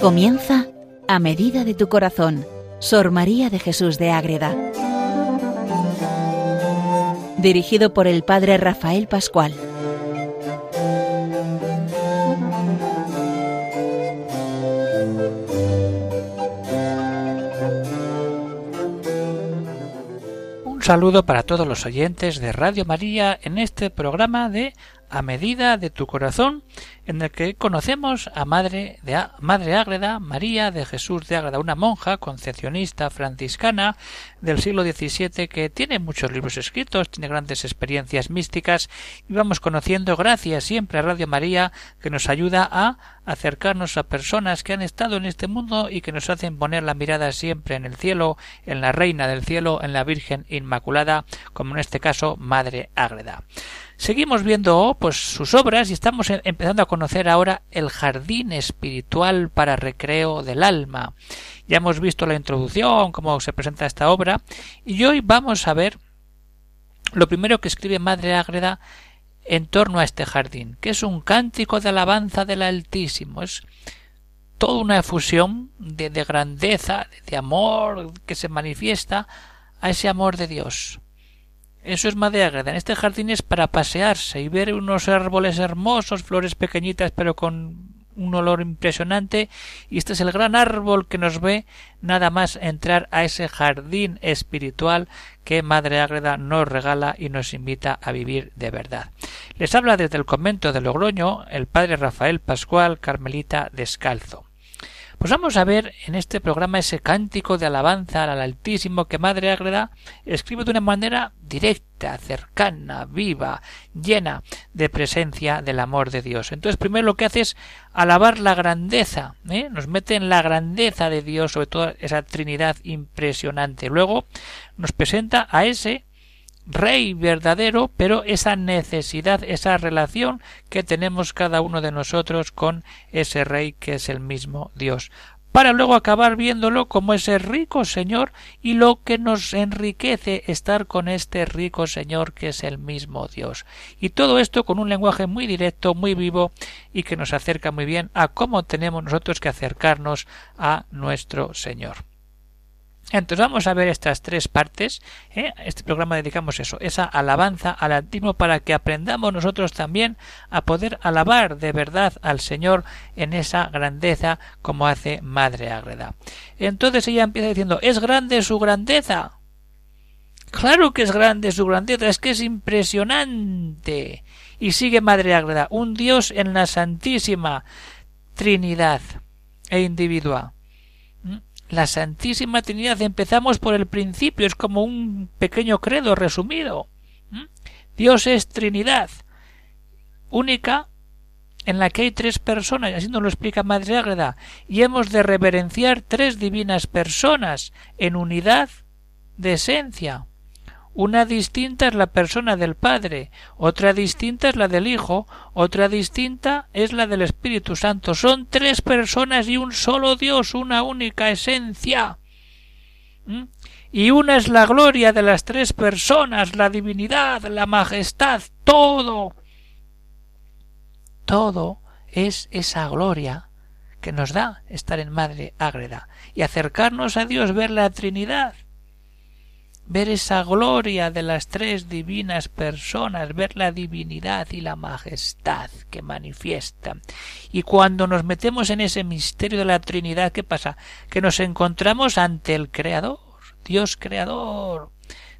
Comienza a medida de tu corazón, Sor María de Jesús de Ágreda. Dirigido por el Padre Rafael Pascual. Un saludo para todos los oyentes de Radio María en este programa de A medida de tu corazón en el que conocemos a Madre, de, Madre Ágreda, María de Jesús de Ágreda, una monja concepcionista franciscana del siglo XVII que tiene muchos libros escritos, tiene grandes experiencias místicas y vamos conociendo gracias siempre a Radio María que nos ayuda a acercarnos a personas que han estado en este mundo y que nos hacen poner la mirada siempre en el cielo, en la Reina del Cielo, en la Virgen Inmaculada, como en este caso Madre Ágreda. Seguimos viendo pues sus obras y estamos empezando a conocer ahora el jardín espiritual para recreo del alma. Ya hemos visto la introducción, cómo se presenta esta obra, y hoy vamos a ver lo primero que escribe Madre Ágreda en torno a este jardín, que es un cántico de alabanza del Altísimo. Es toda una efusión de, de grandeza, de amor que se manifiesta a ese amor de Dios. Eso es Madre Ágreda. En este jardín es para pasearse y ver unos árboles hermosos, flores pequeñitas pero con un olor impresionante y este es el gran árbol que nos ve nada más entrar a ese jardín espiritual que Madre Ágreda nos regala y nos invita a vivir de verdad. Les habla desde el convento de Logroño el padre Rafael Pascual Carmelita Descalzo. Pues vamos a ver en este programa ese cántico de alabanza al Altísimo que Madre Ágreda escribe de una manera directa, cercana, viva, llena de presencia del amor de Dios. Entonces, primero lo que hace es alabar la grandeza, ¿eh? nos mete en la grandeza de Dios, sobre todo esa Trinidad impresionante. Luego nos presenta a ese rey verdadero, pero esa necesidad, esa relación que tenemos cada uno de nosotros con ese rey que es el mismo Dios para luego acabar viéndolo como ese rico Señor y lo que nos enriquece estar con este rico Señor que es el mismo Dios. Y todo esto con un lenguaje muy directo, muy vivo y que nos acerca muy bien a cómo tenemos nosotros que acercarnos a nuestro Señor. Entonces vamos a ver estas tres partes. ¿eh? Este programa dedicamos eso, esa alabanza al Altísimo para que aprendamos nosotros también a poder alabar de verdad al Señor en esa grandeza como hace Madre Ágreda. Entonces ella empieza diciendo es grande su grandeza. Claro que es grande su grandeza, es que es impresionante. Y sigue Madre Ágreda, un Dios en la Santísima Trinidad e individual la Santísima Trinidad. Empezamos por el principio, es como un pequeño credo resumido. Dios es Trinidad, única en la que hay tres personas, así nos lo explica Madre Ágreda, y hemos de reverenciar tres divinas personas en unidad de esencia. Una distinta es la persona del Padre, otra distinta es la del Hijo, otra distinta es la del Espíritu Santo. Son tres personas y un solo Dios, una única esencia. ¿Mm? Y una es la gloria de las tres personas, la divinidad, la majestad, todo. Todo es esa gloria que nos da estar en Madre Ágreda y acercarnos a Dios, ver la Trinidad ver esa gloria de las tres divinas personas, ver la divinidad y la majestad que manifiestan. Y cuando nos metemos en ese misterio de la Trinidad, ¿qué pasa? Que nos encontramos ante el Creador, Dios Creador,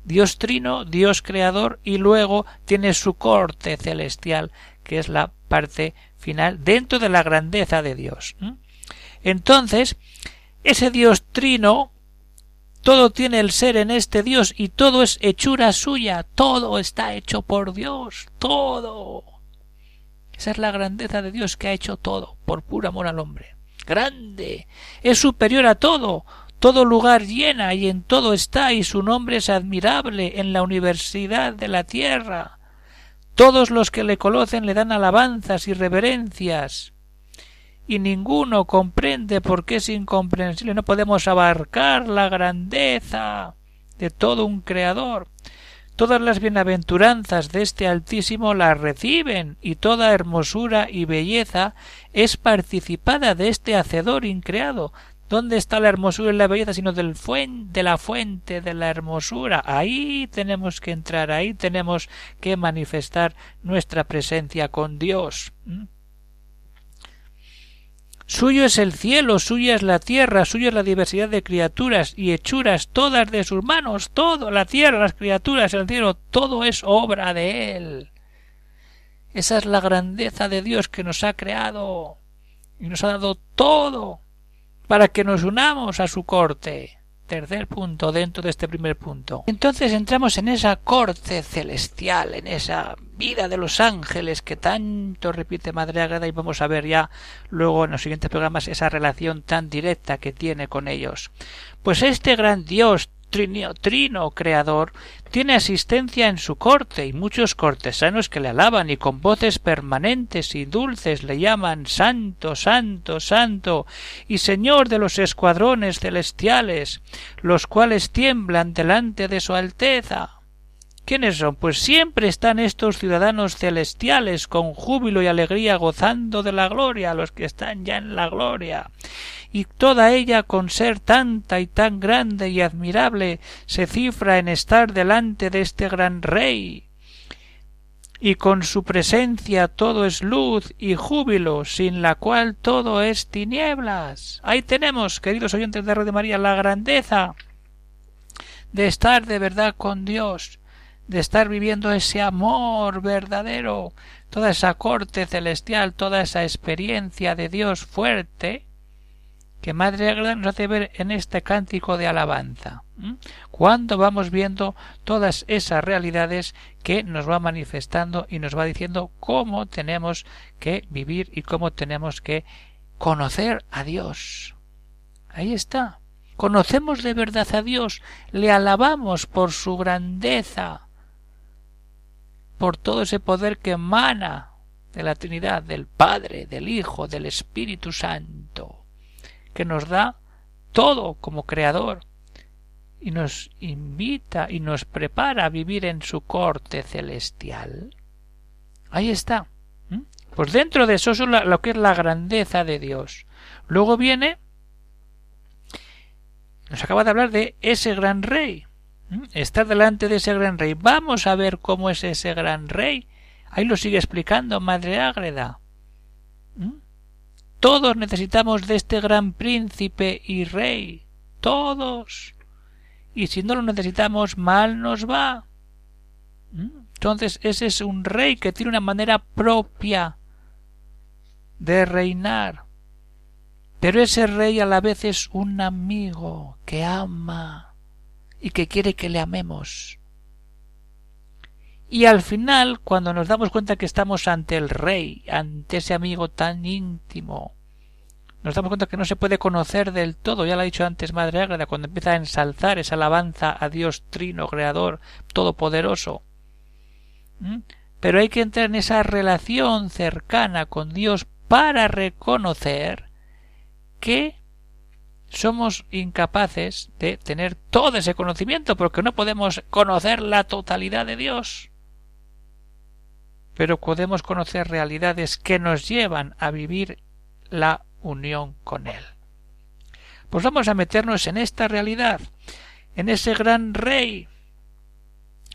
Dios Trino, Dios Creador, y luego tiene su corte celestial, que es la parte final dentro de la grandeza de Dios. Entonces, ese Dios Trino todo tiene el ser en este Dios y todo es hechura suya, todo está hecho por Dios, todo. Esa es la grandeza de Dios que ha hecho todo, por puro amor al hombre. Grande, es superior a todo, todo lugar llena y en todo está y su nombre es admirable en la universidad de la tierra. Todos los que le conocen le dan alabanzas y reverencias y ninguno comprende por qué es incomprensible. No podemos abarcar la grandeza de todo un creador. todas las bienaventuranzas de este Altísimo las reciben, y toda hermosura y belleza es participada de este Hacedor increado. ¿Dónde está la hermosura y la belleza sino del de la fuente de la hermosura? Ahí tenemos que entrar, ahí tenemos que manifestar nuestra presencia con Dios. Suyo es el cielo, suya es la tierra, suya es la diversidad de criaturas y hechuras todas de sus manos, todo, la tierra, las criaturas, el cielo, todo es obra de Él. Esa es la grandeza de Dios que nos ha creado y nos ha dado todo para que nos unamos a su corte tercer punto dentro de este primer punto. Entonces entramos en esa corte celestial, en esa vida de los ángeles que tanto repite Madre Agreda y vamos a ver ya luego en los siguientes programas esa relación tan directa que tiene con ellos. Pues este gran Dios trino, trino creador tiene asistencia en su corte y muchos cortesanos que le alaban y con voces permanentes y dulces le llaman Santo, Santo, Santo y Señor de los escuadrones celestiales, los cuales tiemblan delante de su Alteza. ¿Quiénes son? Pues siempre están estos ciudadanos celestiales con júbilo y alegría gozando de la gloria, los que están ya en la gloria y toda ella con ser tanta y tan grande y admirable se cifra en estar delante de este gran rey y con su presencia todo es luz y júbilo, sin la cual todo es tinieblas. Ahí tenemos, queridos oyentes de de María, la grandeza de estar de verdad con Dios, de estar viviendo ese amor verdadero, toda esa corte celestial, toda esa experiencia de Dios fuerte, que Madre nos hace ver en este cántico de alabanza. Cuando vamos viendo todas esas realidades que nos va manifestando y nos va diciendo cómo tenemos que vivir y cómo tenemos que conocer a Dios. Ahí está. Conocemos de verdad a Dios, le alabamos por su grandeza, por todo ese poder que emana de la Trinidad, del Padre, del Hijo, del Espíritu Santo que nos da todo como creador y nos invita y nos prepara a vivir en su corte celestial. Ahí está. Pues dentro de eso es lo que es la grandeza de Dios. Luego viene, nos acaba de hablar de ese gran rey. Estar delante de ese gran rey. Vamos a ver cómo es ese gran rey. Ahí lo sigue explicando Madre Ágreda. Todos necesitamos de este gran príncipe y rey. Todos. Y si no lo necesitamos, mal nos va. ¿Mm? Entonces ese es un rey que tiene una manera propia de reinar. Pero ese rey a la vez es un amigo que ama y que quiere que le amemos. Y al final, cuando nos damos cuenta que estamos ante el rey, ante ese amigo tan íntimo, nos damos cuenta que no se puede conocer del todo, ya lo ha dicho antes Madre Ágreda, cuando empieza a ensalzar esa alabanza a Dios Trino, Creador, Todopoderoso. ¿Mm? Pero hay que entrar en esa relación cercana con Dios para reconocer que somos incapaces de tener todo ese conocimiento, porque no podemos conocer la totalidad de Dios pero podemos conocer realidades que nos llevan a vivir la unión con Él. Pues vamos a meternos en esta realidad, en ese gran rey,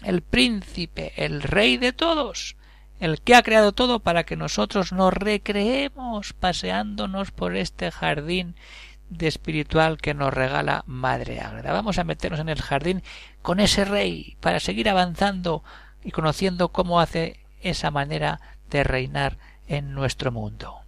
el príncipe, el rey de todos, el que ha creado todo para que nosotros nos recreemos paseándonos por este jardín de espiritual que nos regala Madre Ágreda. Vamos a meternos en el jardín con ese rey para seguir avanzando y conociendo cómo hace esa manera de reinar en nuestro mundo.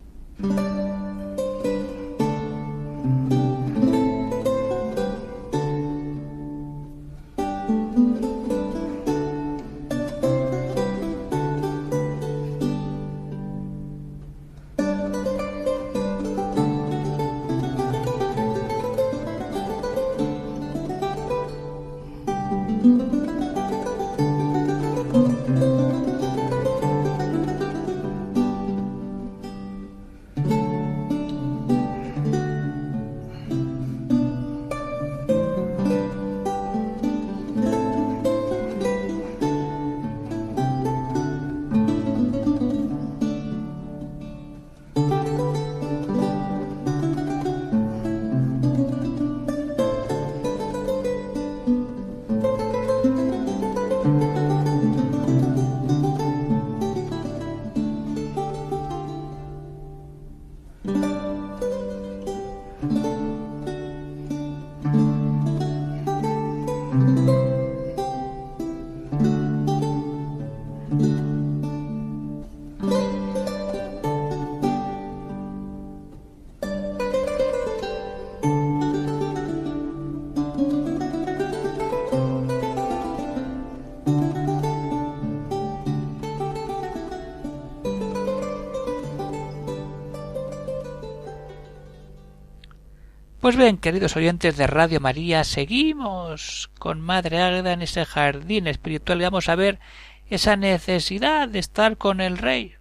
Pues bien, queridos oyentes de Radio María, seguimos con Madre Águeda en ese jardín espiritual y vamos a ver esa necesidad de estar con el Rey.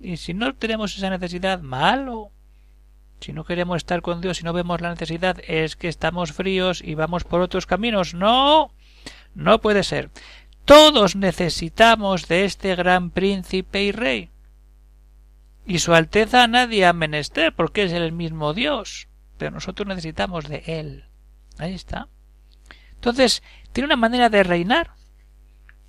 Y si no tenemos esa necesidad, malo. Si no queremos estar con Dios y no vemos la necesidad, es que estamos fríos y vamos por otros caminos. No, no puede ser. Todos necesitamos de este gran príncipe y rey. Y su Alteza nadie ha menester, porque es el mismo Dios pero nosotros necesitamos de Él. Ahí está. Entonces, tiene una manera de reinar.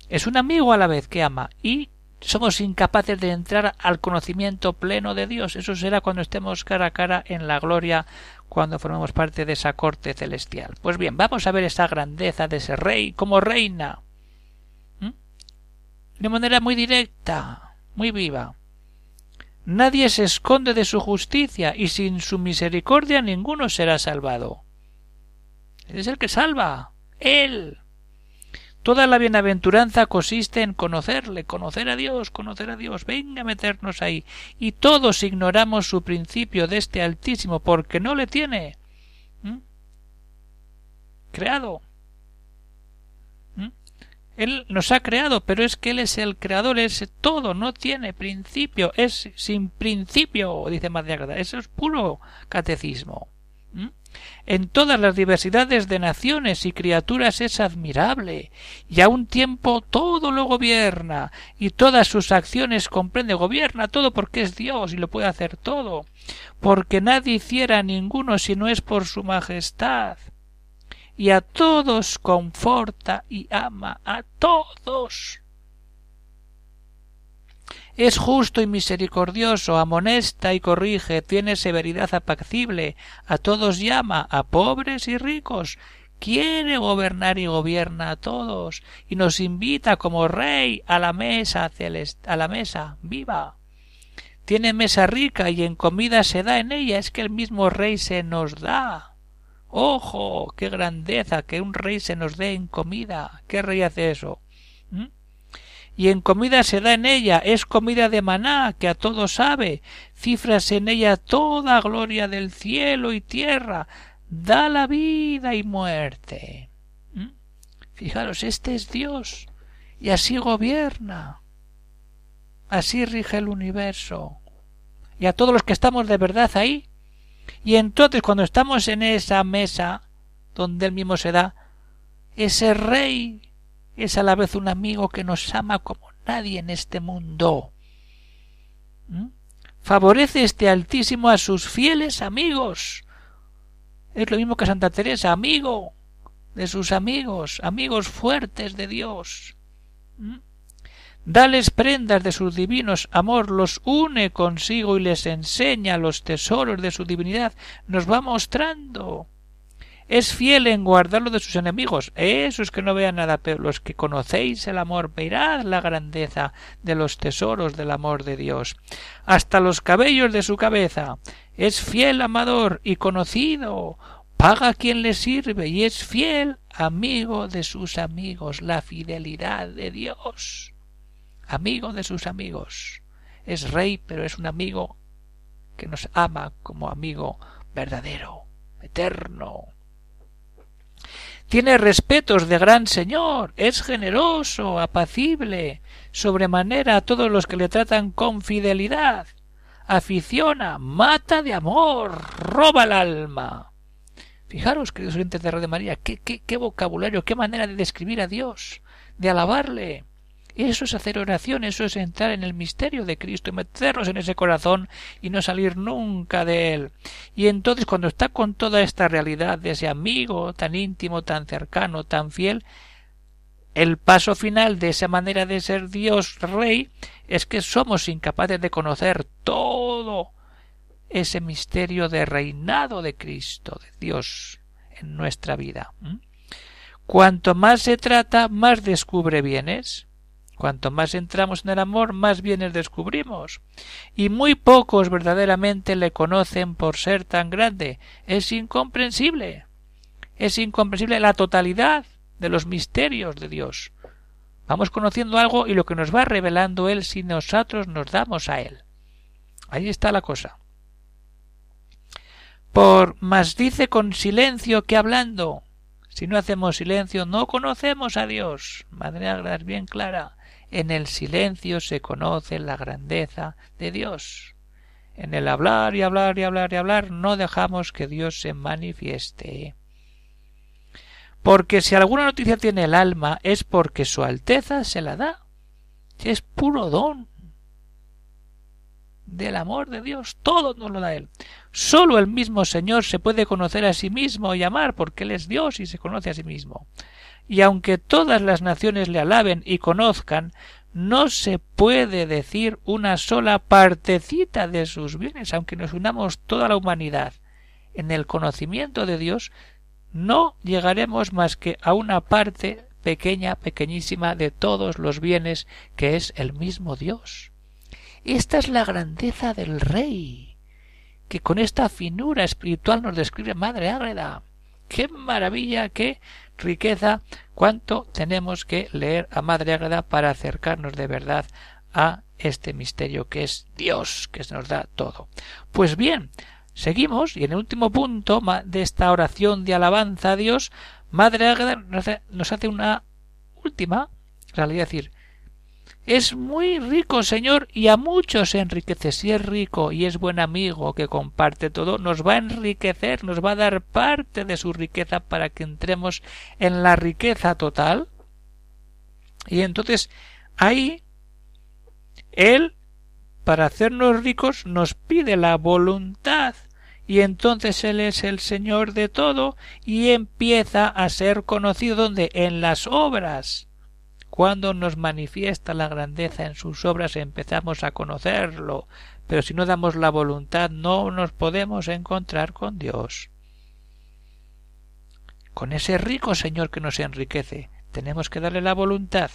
Es un amigo a la vez que ama y somos incapaces de entrar al conocimiento pleno de Dios. Eso será cuando estemos cara a cara en la gloria, cuando formemos parte de esa corte celestial. Pues bien, vamos a ver esa grandeza de ese rey, como reina. ¿Mm? De manera muy directa, muy viva. Nadie se esconde de su justicia, y sin su misericordia ninguno será salvado. Es el que salva. Él. Toda la bienaventuranza consiste en conocerle, conocer a Dios, conocer a Dios. Venga a meternos ahí. Y todos ignoramos su principio de este Altísimo porque no le tiene. Creado. Él nos ha creado, pero es que Él es el creador, es todo, no tiene principio, es sin principio, dice Madre Eso es puro catecismo. En todas las diversidades de naciones y criaturas es admirable, y a un tiempo todo lo gobierna, y todas sus acciones comprende, gobierna todo porque es Dios y lo puede hacer todo, porque nadie hiciera ninguno si no es por su majestad y a todos conforta y ama a todos. Es justo y misericordioso, amonesta y corrige, tiene severidad apacible, a todos llama, a pobres y ricos, quiere gobernar y gobierna a todos, y nos invita como rey a la mesa a la mesa viva. Tiene mesa rica y en comida se da en ella, es que el mismo rey se nos da. ¡Ojo! ¡Qué grandeza! Que un rey se nos dé en comida. ¿Qué rey hace eso? ¿Mm? Y en comida se da en ella, es comida de maná, que a todo sabe, cifras en ella toda gloria del cielo y tierra, da la vida y muerte. ¿Mm? Fijaros, este es Dios, y así gobierna, así rige el universo. Y a todos los que estamos de verdad ahí, y entonces cuando estamos en esa mesa donde él mismo se da, ese rey es a la vez un amigo que nos ama como nadie en este mundo. ¿Mm? Favorece este Altísimo a sus fieles amigos. Es lo mismo que Santa Teresa, amigo de sus amigos, amigos fuertes de Dios. ¿Mm? Dales prendas de sus divinos amor, los une consigo y les enseña los tesoros de su divinidad, nos va mostrando. Es fiel en guardarlo de sus enemigos. Esos que no vean nada, pero los que conocéis el amor, mirad la grandeza de los tesoros del amor de Dios. Hasta los cabellos de su cabeza. Es fiel amador y conocido. Paga a quien le sirve y es fiel amigo de sus amigos. La fidelidad de Dios amigo de sus amigos. Es rey, pero es un amigo que nos ama como amigo verdadero, eterno. Tiene respetos de gran señor, es generoso, apacible, sobremanera a todos los que le tratan con fidelidad, aficiona, mata de amor, roba el alma. Fijaros, queridos oyentes de Radio María, qué, qué, qué vocabulario, qué manera de describir a Dios, de alabarle, eso es hacer oración, eso es entrar en el misterio de Cristo y meternos en ese corazón y no salir nunca de él. Y entonces cuando está con toda esta realidad de ese amigo tan íntimo, tan cercano, tan fiel, el paso final de esa manera de ser Dios Rey es que somos incapaces de conocer todo ese misterio de reinado de Cristo, de Dios en nuestra vida. Cuanto más se trata, más descubre bienes. Cuanto más entramos en el amor, más bienes descubrimos. Y muy pocos verdaderamente le conocen por ser tan grande. Es incomprensible. Es incomprensible la totalidad de los misterios de Dios. Vamos conociendo algo y lo que nos va revelando Él si nosotros nos damos a Él. Ahí está la cosa. Por más dice con silencio que hablando. Si no hacemos silencio, no conocemos a Dios. Madre Agra es bien clara. En el silencio se conoce la grandeza de Dios. En el hablar y hablar y hablar y hablar no dejamos que Dios se manifieste. Porque si alguna noticia tiene el alma es porque su Alteza se la da. Es puro don del amor de Dios. Todo nos lo da Él. Sólo el mismo Señor se puede conocer a sí mismo y amar, porque Él es Dios y se conoce a sí mismo. Y aunque todas las naciones le alaben y conozcan, no se puede decir una sola partecita de sus bienes, aunque nos unamos toda la humanidad en el conocimiento de Dios, no llegaremos más que a una parte pequeña, pequeñísima de todos los bienes que es el mismo Dios. Esta es la grandeza del Rey, que con esta finura espiritual nos describe Madre Ágreda. ¡Qué maravilla, qué riqueza! ¿Cuánto tenemos que leer a Madre Ágreda para acercarnos de verdad a este misterio que es Dios, que nos da todo? Pues bien, seguimos y en el último punto de esta oración de alabanza a Dios, Madre Ágreda nos hace una última realidad, decir, es muy rico, Señor, y a muchos enriquece. Si es rico y es buen amigo que comparte todo, nos va a enriquecer, nos va a dar parte de su riqueza para que entremos en la riqueza total. Y entonces ahí Él, para hacernos ricos, nos pide la voluntad y entonces Él es el Señor de todo y empieza a ser conocido donde en las obras cuando nos manifiesta la grandeza en sus obras empezamos a conocerlo, pero si no damos la voluntad no nos podemos encontrar con Dios. Con ese rico Señor que nos enriquece, tenemos que darle la voluntad.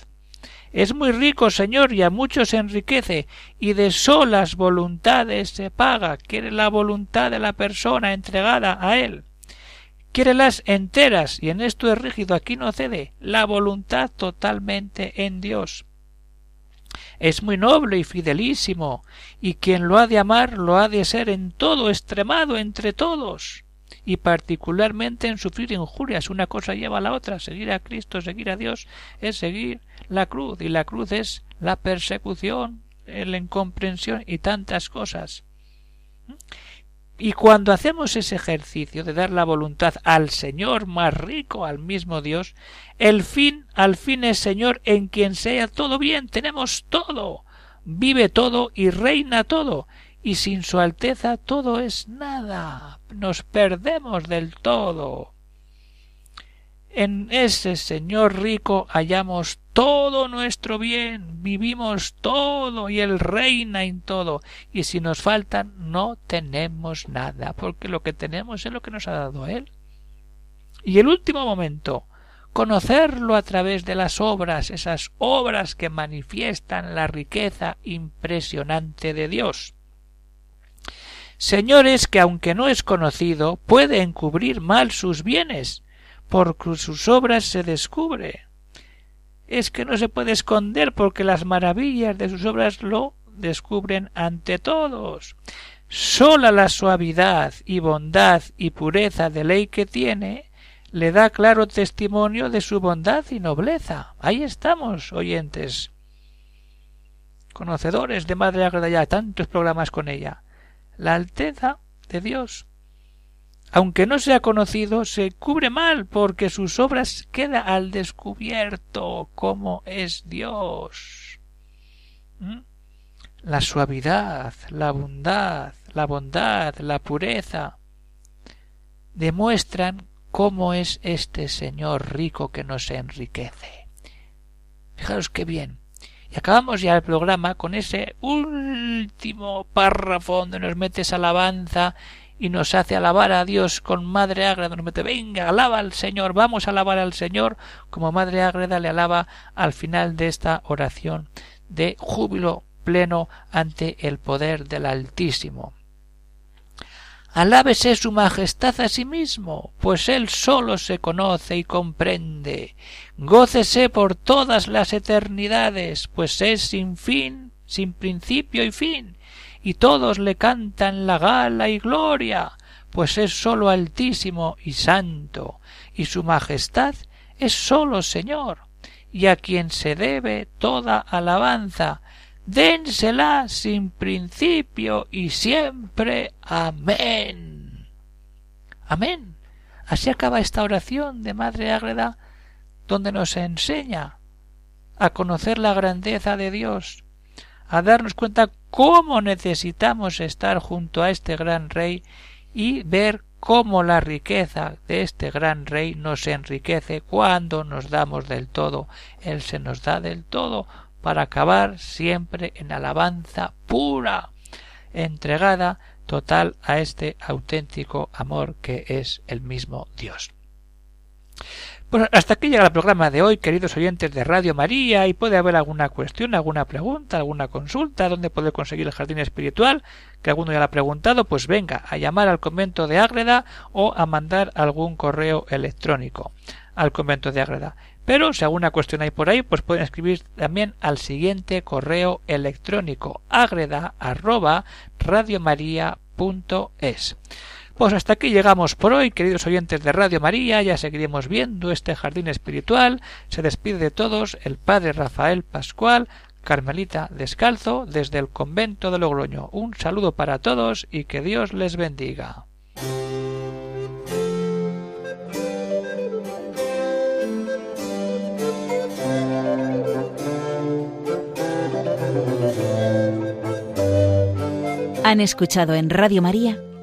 Es muy rico, Señor, y a muchos enriquece, y de solas voluntades se paga. Quiere la voluntad de la persona entregada a Él las enteras, y en esto es rígido, aquí no cede, la voluntad totalmente en Dios. Es muy noble y fidelísimo, y quien lo ha de amar lo ha de ser en todo extremado entre todos, y particularmente en sufrir injurias. Una cosa lleva a la otra. Seguir a Cristo, seguir a Dios, es seguir la cruz, y la cruz es la persecución, la incomprensión y tantas cosas. Y cuando hacemos ese ejercicio de dar la voluntad al Señor más rico, al mismo Dios, el fin al fin es Señor en quien sea todo bien, tenemos todo, vive todo y reina todo, y sin su Alteza todo es nada, nos perdemos del todo. En ese Señor rico hallamos todo nuestro bien, vivimos todo y Él reina en todo. Y si nos faltan, no tenemos nada, porque lo que tenemos es lo que nos ha dado Él. Y el último momento, conocerlo a través de las obras, esas obras que manifiestan la riqueza impresionante de Dios. Señores que aunque no es conocido, puede encubrir mal sus bienes, por sus obras se descubre. Es que no se puede esconder porque las maravillas de sus obras lo descubren ante todos. Sola la suavidad y bondad y pureza de ley que tiene le da claro testimonio de su bondad y nobleza. Ahí estamos, oyentes, conocedores de Madre Agreda ya tantos programas con ella. La alteza de Dios aunque no sea conocido, se cubre mal porque sus obras queda al descubierto como es Dios. ¿Mm? La suavidad, la bondad, la bondad, la pureza demuestran cómo es este Señor rico que nos enriquece. Fijaros qué bien. Y acabamos ya el programa con ese último párrafo donde nos metes alabanza y nos hace alabar a Dios con Madre Ágreda, nos mete, venga, alaba al Señor, vamos a alabar al Señor, como Madre Ágreda le alaba al final de esta oración de júbilo pleno ante el poder del Altísimo. Alábese su majestad a sí mismo, pues él solo se conoce y comprende. Gócese por todas las eternidades, pues es sin fin, sin principio y fin, y todos le cantan la gala y gloria, pues es sólo altísimo y santo, y su majestad es sólo Señor, y a quien se debe toda alabanza, dénsela sin principio y siempre. Amén. Amén. Así acaba esta oración de Madre Ágreda, donde nos enseña a conocer la grandeza de Dios, a darnos cuenta cómo necesitamos estar junto a este gran Rey y ver cómo la riqueza de este gran Rey nos enriquece cuando nos damos del todo. Él se nos da del todo para acabar siempre en alabanza pura, entregada total a este auténtico amor que es el mismo Dios. Pues hasta aquí llega el programa de hoy, queridos oyentes de Radio María, y puede haber alguna cuestión, alguna pregunta, alguna consulta, dónde poder conseguir el jardín espiritual, que alguno ya lo ha preguntado, pues venga a llamar al convento de Ágreda o a mandar algún correo electrónico al convento de Ágreda. Pero si alguna cuestión hay por ahí, pues pueden escribir también al siguiente correo electrónico agreda arroba radiomaria.es. Pues hasta aquí llegamos por hoy, queridos oyentes de Radio María, ya seguiremos viendo este jardín espiritual. Se despide de todos el padre Rafael Pascual, Carmelita Descalzo, desde el convento de Logroño. Un saludo para todos y que Dios les bendiga. Han escuchado en Radio María